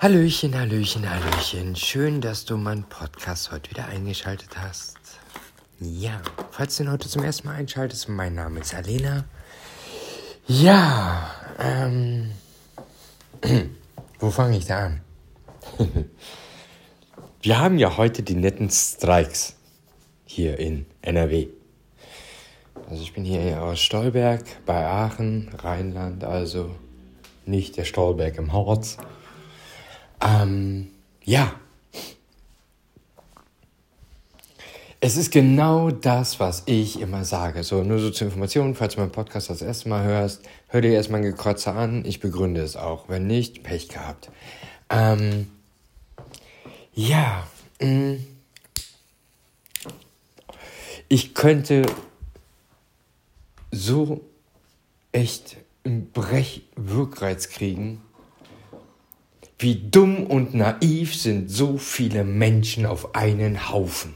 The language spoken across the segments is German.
Hallöchen, Hallöchen, Hallöchen. Schön, dass du meinen Podcast heute wieder eingeschaltet hast. Ja, falls du ihn heute zum ersten Mal einschaltest, mein Name ist Alena. Ja, ähm, wo fange ich da an? Wir haben ja heute die netten Streiks hier in NRW. Also ich bin hier aus Stolberg bei Aachen, Rheinland, also nicht der Stolberg im Harz. Ähm, ja. Es ist genau das, was ich immer sage. So, nur so zur Information, falls du meinen Podcast das erste Mal hörst, hör dir erstmal ein Gekotze an. Ich begründe es auch. Wenn nicht, Pech gehabt. Ähm, ja. Mh. Mm. Ich könnte so echt einen Brechwirkreiz kriegen, wie dumm und naiv sind so viele Menschen auf einen Haufen.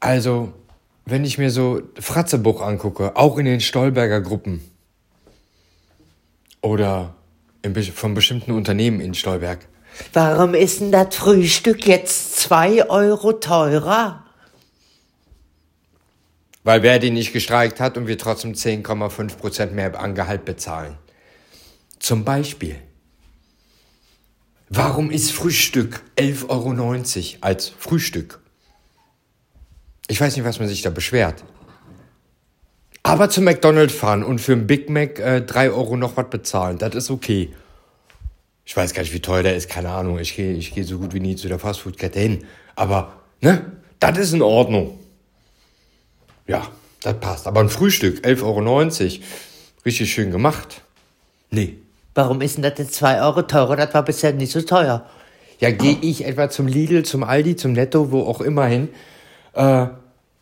Also, wenn ich mir so Fratzebuch angucke, auch in den Stolberger Gruppen oder von bestimmten Unternehmen in Stolberg. Warum ist denn das Frühstück jetzt zwei Euro teurer? Weil Verdi nicht gestreikt hat und wir trotzdem 10,5% mehr an Gehalt bezahlen. Zum Beispiel. Warum ist Frühstück 11,90 Euro als Frühstück? Ich weiß nicht, was man sich da beschwert. Aber zum McDonald's fahren und für einen Big Mac äh, 3 Euro noch was bezahlen, das ist okay. Ich weiß gar nicht, wie teuer der ist, keine Ahnung. Ich gehe ich geh so gut wie nie zu der Fastfood-Kette hin. Aber, ne, das ist in Ordnung. Ja, das passt. Aber ein Frühstück, 11,90 Euro, richtig schön gemacht. Nee. Warum ist denn das jetzt 2 Euro teurer? Das war bisher nicht so teuer. Ja, gehe ich etwa zum Lidl, zum Aldi, zum Netto, wo auch immer hin. Äh,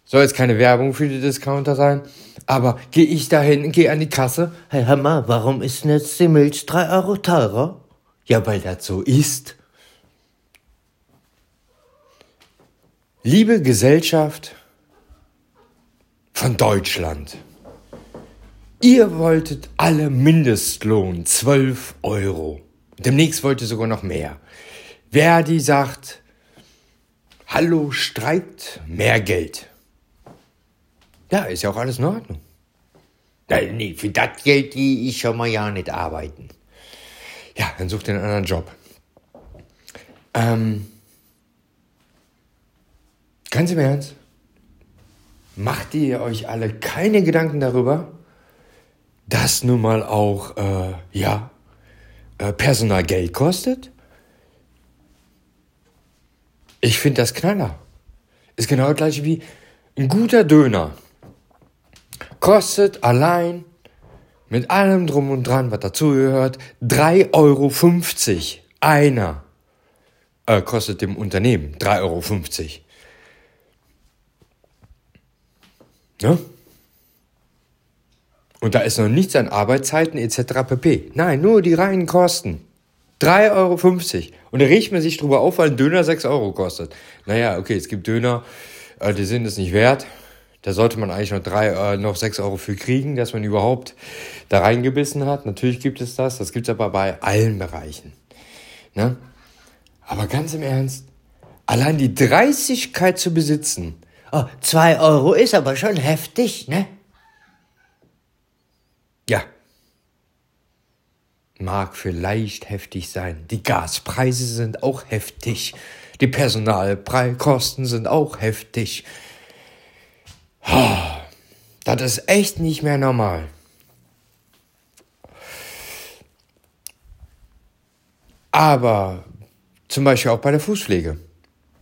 soll jetzt keine Werbung für die Discounter sein, aber gehe ich dahin, gehe an die Kasse. Hey, Hammer, warum ist denn jetzt die Milch 3 Euro teurer? Ja, weil das so ist. Liebe Gesellschaft, von Deutschland. Ihr wolltet alle Mindestlohn 12 Euro. Demnächst wollt ihr sogar noch mehr. Verdi sagt, hallo, streikt, mehr Geld. Ja, ist ja auch alles in Ordnung. Nein, nee, für das Geld gehe ich schon mal ja nicht arbeiten. Ja, dann sucht ihr einen anderen Job. Ähm, ganz im Ernst? Macht ihr euch alle keine Gedanken darüber, dass nun mal auch, äh, ja, äh, Personal Geld kostet? Ich finde das Knaller. Ist genau das gleiche wie ein guter Döner. Kostet allein mit allem drum und dran, was dazugehört, 3,50 Euro. Einer. Äh, kostet dem Unternehmen 3,50 Euro. Ne? Und da ist noch nichts an Arbeitszeiten etc. pp. Nein, nur die reinen Kosten. 3,50 Euro. Und da riecht man sich drüber auf, weil ein Döner 6 Euro kostet. Naja, okay, es gibt Döner, äh, die sind es nicht wert. Da sollte man eigentlich noch, drei, äh, noch 6 Euro für kriegen, dass man überhaupt da reingebissen hat. Natürlich gibt es das. Das gibt es aber bei allen Bereichen. Ne? Aber ganz im Ernst, allein die Dreistigkeit zu besitzen, Oh, zwei Euro ist aber schon heftig, ne? Ja. Mag vielleicht heftig sein. Die Gaspreise sind auch heftig. Die Personalkosten sind auch heftig. Das ist echt nicht mehr normal. Aber zum Beispiel auch bei der Fußpflege.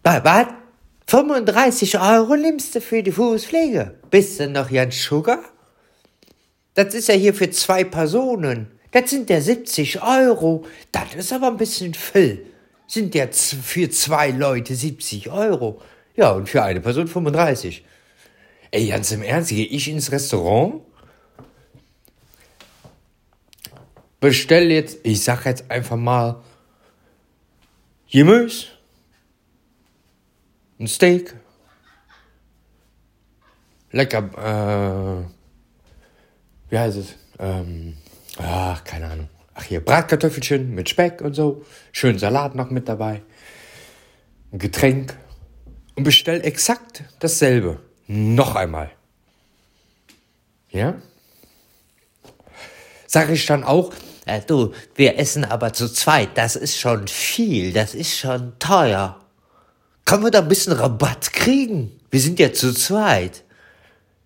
Was? 35 Euro nimmst du für die Fußpflege. Bist du noch Jan Sugar? Das ist ja hier für zwei Personen. Das sind ja 70 Euro. Das ist aber ein bisschen viel. Sind ja für zwei Leute 70 Euro. Ja, und für eine Person 35. Ey, ganz im Ernst, gehe ich ins Restaurant? Bestell jetzt, ich sag jetzt einfach mal, Gemüse ein Steak. Lecker, äh, wie heißt es? Ähm, ach, keine Ahnung. Ach hier, Bratkartoffelchen mit Speck und so. Schön Salat noch mit dabei. Ein Getränk. Und bestell exakt dasselbe. Noch einmal. Ja? Sag ich dann auch, Äh, du, wir essen aber zu zweit. Das ist schon viel. Das ist schon teuer. Können wir da ein bisschen Rabatt kriegen? Wir sind ja zu zweit.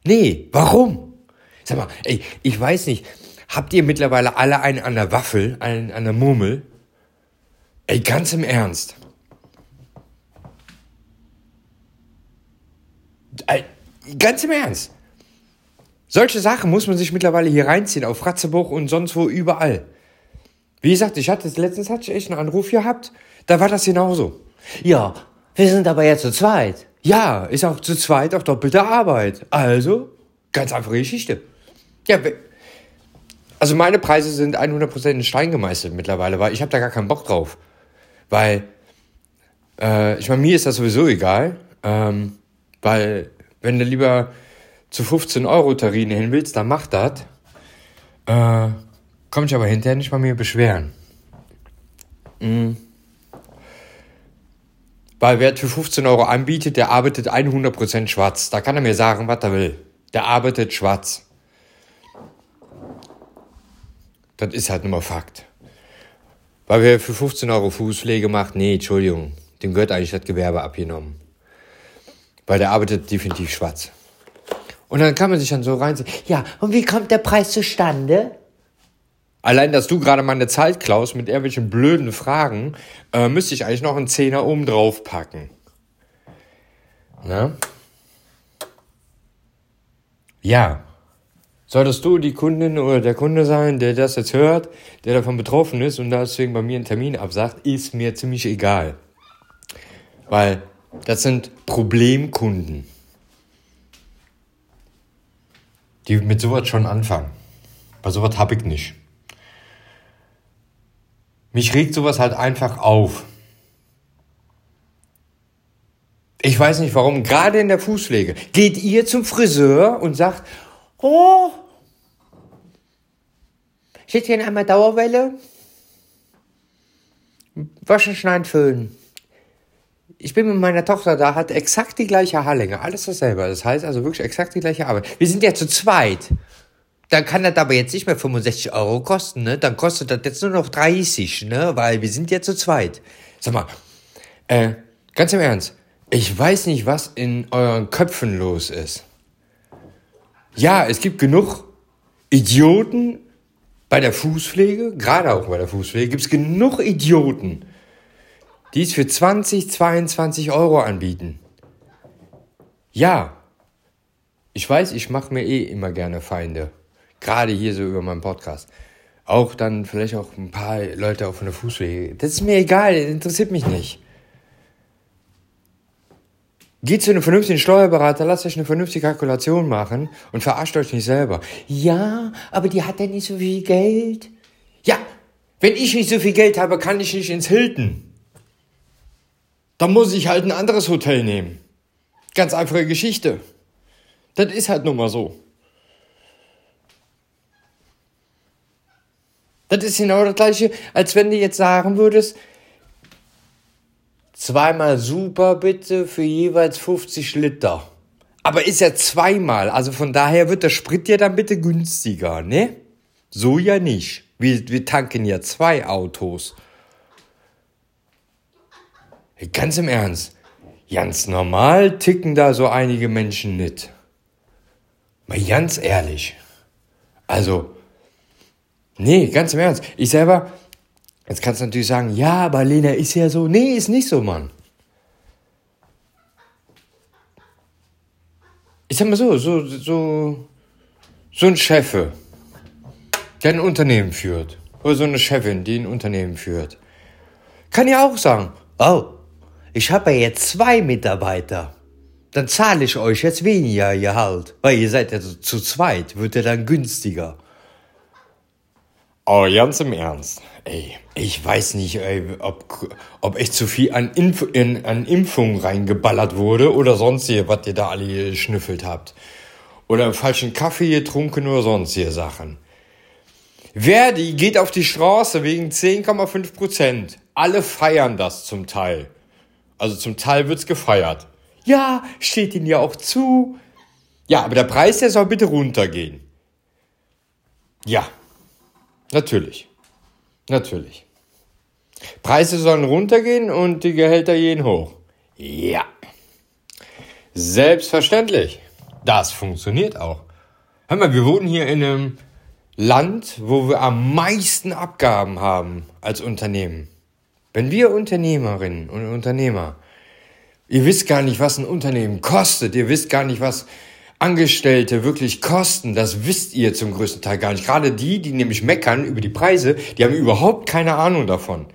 nee, warum? Sag mal, ey, ich weiß nicht, habt ihr mittlerweile alle einen an der Waffel, einen an der Murmel? Ey, ganz im Ernst. Ganz im Ernst. Solche Sachen muss man sich mittlerweile hier reinziehen, auf Ratzebuch und sonst wo überall. Wie gesagt, ich hatte letztens hatte ich echt einen Anruf gehabt, da war das genauso. Ja, wir sind aber ja zu zweit. Ja, ist auch zu zweit auch doppelte Arbeit. Also, ganz einfache Geschichte. Ja, also meine Preise sind 100% in Stein gemeißelt mittlerweile, weil ich habe da gar keinen Bock drauf. Weil, äh, ich meine, mir ist das sowieso egal, ähm, weil wenn du lieber zu 15 Euro Tarine hin willst, dann mach das. Äh, komm ich aber hinterher nicht bei mir beschweren. Mhm. Weil wer für 15 Euro anbietet, der arbeitet 100% schwarz. Da kann er mir sagen, was er will. Der arbeitet schwarz. Das ist halt nun mal Fakt. Weil wer für 15 Euro Fußpflege macht, nee, Entschuldigung, dem gehört eigentlich das Gewerbe abgenommen. Weil der arbeitet definitiv schwarz. Und dann kann man sich dann so reinziehen. Ja, und wie kommt der Preis zustande? Allein, dass du gerade meine Zeit klaust mit irgendwelchen blöden Fragen, äh, müsste ich eigentlich noch einen Zehner oben drauf packen. Ne? Ja. Solltest du die Kundin oder der Kunde sein, der das jetzt hört, der davon betroffen ist und deswegen bei mir einen Termin absagt, ist mir ziemlich egal. Weil das sind Problemkunden, die mit sowas schon anfangen. Bei sowas hab ich nicht. Mich regt sowas halt einfach auf. Ich weiß nicht warum, gerade in der Fußpflege. Geht ihr zum Friseur und sagt, Oh, ich hätte gerne einmal Dauerwelle. Waschen, schneiden, föhnen. ich bin mit meiner Tochter da, hat exakt die gleiche Haarlänge, alles dasselbe. Das heißt also wirklich exakt die gleiche Arbeit. Wir sind ja zu zweit. Dann kann das aber jetzt nicht mehr 65 Euro kosten, ne? Dann kostet das jetzt nur noch 30, ne? Weil wir sind ja zu zweit. Sag mal, äh, ganz im Ernst, ich weiß nicht, was in euren Köpfen los ist. Ja, es gibt genug Idioten bei der Fußpflege, gerade auch bei der Fußpflege, gibt es genug Idioten, die es für 20, 22 Euro anbieten. Ja, ich weiß, ich mache mir eh immer gerne Feinde. Gerade hier so über meinen Podcast. Auch dann vielleicht auch ein paar Leute auch von der Fußpflege. Das ist mir egal, das interessiert mich nicht. Geht zu einem vernünftigen Steuerberater, lasst euch eine vernünftige Kalkulation machen und verarscht euch nicht selber. Ja, aber die hat ja nicht so viel Geld. Ja, wenn ich nicht so viel Geld habe, kann ich nicht ins Hilton. Dann muss ich halt ein anderes Hotel nehmen. Ganz einfache Geschichte. Das ist halt nun mal so. Das ist genau das gleiche, als wenn du jetzt sagen würdest, zweimal super bitte für jeweils 50 Liter. Aber ist ja zweimal, also von daher wird der Sprit ja dann bitte günstiger, ne? So ja nicht. Wir, wir tanken ja zwei Autos. Ganz im Ernst. Ganz normal ticken da so einige Menschen nicht. Mal ganz ehrlich. Also, nee, ganz im Ernst. Ich selber, jetzt kannst du natürlich sagen, ja, aber Lena ist ja so. Nee, ist nicht so, Mann. Ich sag mal so, so, so, so ein Chefe, der ein Unternehmen führt. Oder so eine Chefin, die ein Unternehmen führt. Kann ja auch sagen, Oh, ich habe ja jetzt zwei Mitarbeiter. Dann zahle ich euch jetzt weniger Gehalt, weil ihr seid ja zu, zweit, wird ja dann günstiger. Oh, ganz im Ernst. Ey, ich weiß nicht, ey, ob, ob echt zu viel an, Inf in, an Impfungen reingeballert wurde oder sonst hier, was ihr da alle geschnüffelt habt. Oder falschen Kaffee getrunken oder sonst hier Sachen. Verdi geht auf die Straße wegen 10,5 Prozent. Alle feiern das zum Teil. Also zum Teil wird's gefeiert. Ja, steht ihnen ja auch zu. Ja, aber der Preis, der soll bitte runtergehen. Ja, natürlich. Natürlich. Preise sollen runtergehen und die Gehälter gehen hoch. Ja. Selbstverständlich. Das funktioniert auch. Hör mal, wir wohnen hier in einem Land, wo wir am meisten Abgaben haben als Unternehmen. Wenn wir Unternehmerinnen und Unternehmer, ihr wisst gar nicht, was ein Unternehmen kostet, ihr wisst gar nicht, was Angestellte wirklich kosten, das wisst ihr zum größten Teil gar nicht. Gerade die, die nämlich meckern über die Preise, die haben überhaupt keine Ahnung davon.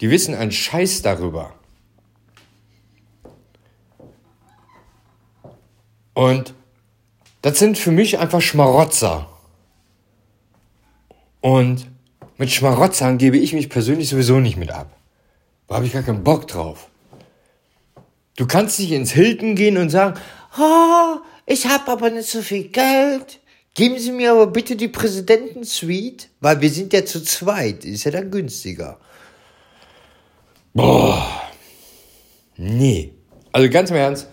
Die wissen einen Scheiß darüber. Und das sind für mich einfach Schmarotzer. Und mit Schmarotzern gebe ich mich persönlich sowieso nicht mit ab. Da habe ich gar keinen Bock drauf. Du kannst nicht ins Hilton gehen und sagen, oh, ich habe aber nicht so viel Geld. Geben Sie mir aber bitte die Präsidentensuite, weil wir sind ja zu zweit, ist ja dann günstiger. Boah. Nee. Also ganz im Ernst,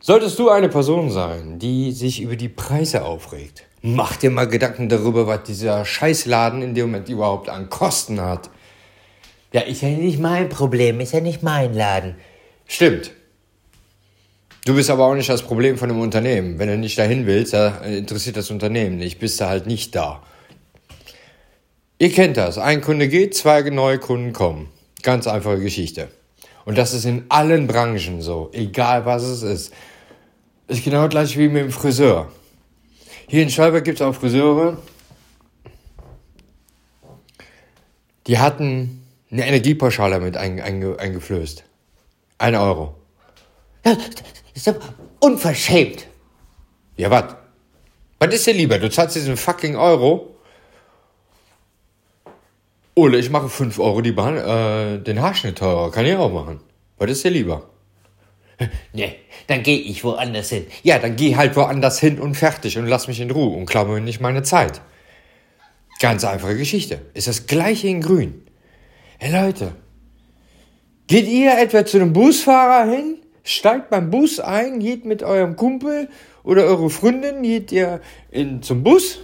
solltest du eine Person sein, die sich über die Preise aufregt, mach dir mal Gedanken darüber, was dieser Scheißladen in dem Moment überhaupt an Kosten hat. Ja, ist ja nicht mein Problem, ist ja nicht mein Laden. Stimmt. Du bist aber auch nicht das Problem von dem Unternehmen. Wenn du nicht dahin willst, interessiert das Unternehmen nicht, bist du halt nicht da. Ihr kennt das. Ein Kunde geht, zwei neue Kunden kommen. Ganz einfache Geschichte. Und das ist in allen Branchen so, egal was es ist. Ist genau gleich wie mit dem Friseur. Hier in Stolberg gibt es auch Friseure, die hatten eine Energiepauschale mit einge einge eingeflößt. Ein Euro. Das ist aber unverschämt. Ja, was? Was ist dir lieber? Du zahlst diesen fucking Euro oder ich mache 5 Euro die Bahn, äh, den Haarschnitt teurer. Kann ich auch machen. Was ist dir lieber? Nee, dann gehe ich woanders hin. Ja, dann geh halt woanders hin und fertig und lass mich in Ruhe und klau mir nicht meine Zeit. Ganz einfache Geschichte. Ist das gleiche in grün. Hey Leute, geht ihr etwa zu einem Busfahrer hin, steigt beim Bus ein, geht mit eurem Kumpel oder eure Freundin, geht ihr in, zum Bus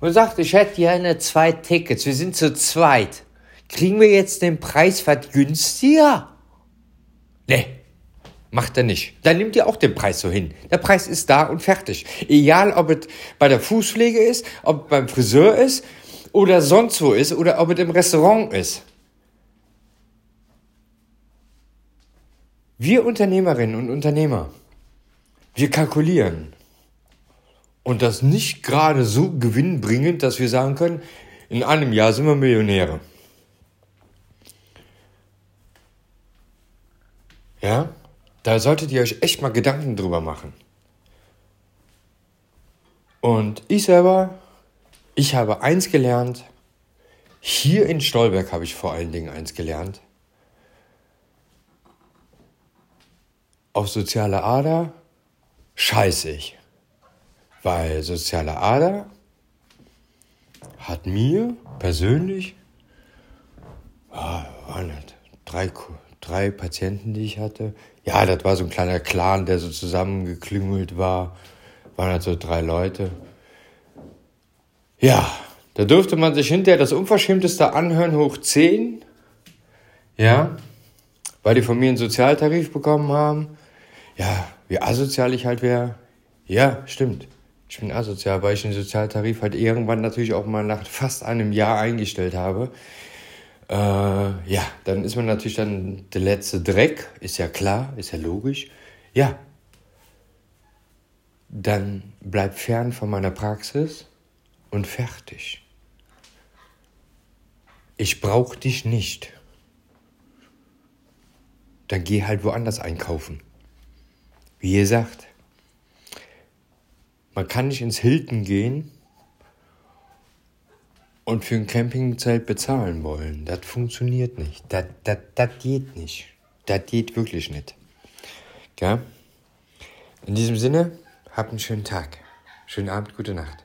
und sagt, ich hätte gerne zwei Tickets, wir sind zu zweit. Kriegen wir jetzt den Preis was günstiger? Nee, macht er nicht. Dann nimmt ihr auch den Preis so hin. Der Preis ist da und fertig. Egal, ob es bei der Fußpflege ist, ob es beim Friseur ist oder sonst wo ist oder ob es im Restaurant ist. Wir Unternehmerinnen und Unternehmer, wir kalkulieren. Und das nicht gerade so gewinnbringend, dass wir sagen können, in einem Jahr sind wir Millionäre. Ja, da solltet ihr euch echt mal Gedanken drüber machen. Und ich selber, ich habe eins gelernt, hier in Stolberg habe ich vor allen Dingen eins gelernt. Auf soziale Ader scheiße ich. Weil soziale Ader hat mir persönlich, ah, waren das drei, drei Patienten, die ich hatte. Ja, das war so ein kleiner Clan, der so zusammengeklüngelt war. Waren halt so drei Leute. Ja, da durfte man sich hinterher das Unverschämteste anhören, hoch 10. Ja, weil die von mir einen Sozialtarif bekommen haben. Ja, wie asozial ich halt wäre. Ja, stimmt. Ich bin asozial, weil ich den Sozialtarif halt irgendwann natürlich auch mal nach fast einem Jahr eingestellt habe. Äh, ja, dann ist man natürlich dann der letzte Dreck, ist ja klar, ist ja logisch. Ja, dann bleib fern von meiner Praxis und fertig. Ich brauch dich nicht. Dann geh halt woanders einkaufen. Wie gesagt, man kann nicht ins Hilton gehen und für ein Campingzelt bezahlen wollen. Das funktioniert nicht. Das, das, das geht nicht. Das geht wirklich nicht. Ja? In diesem Sinne, habt einen schönen Tag. Schönen Abend, gute Nacht.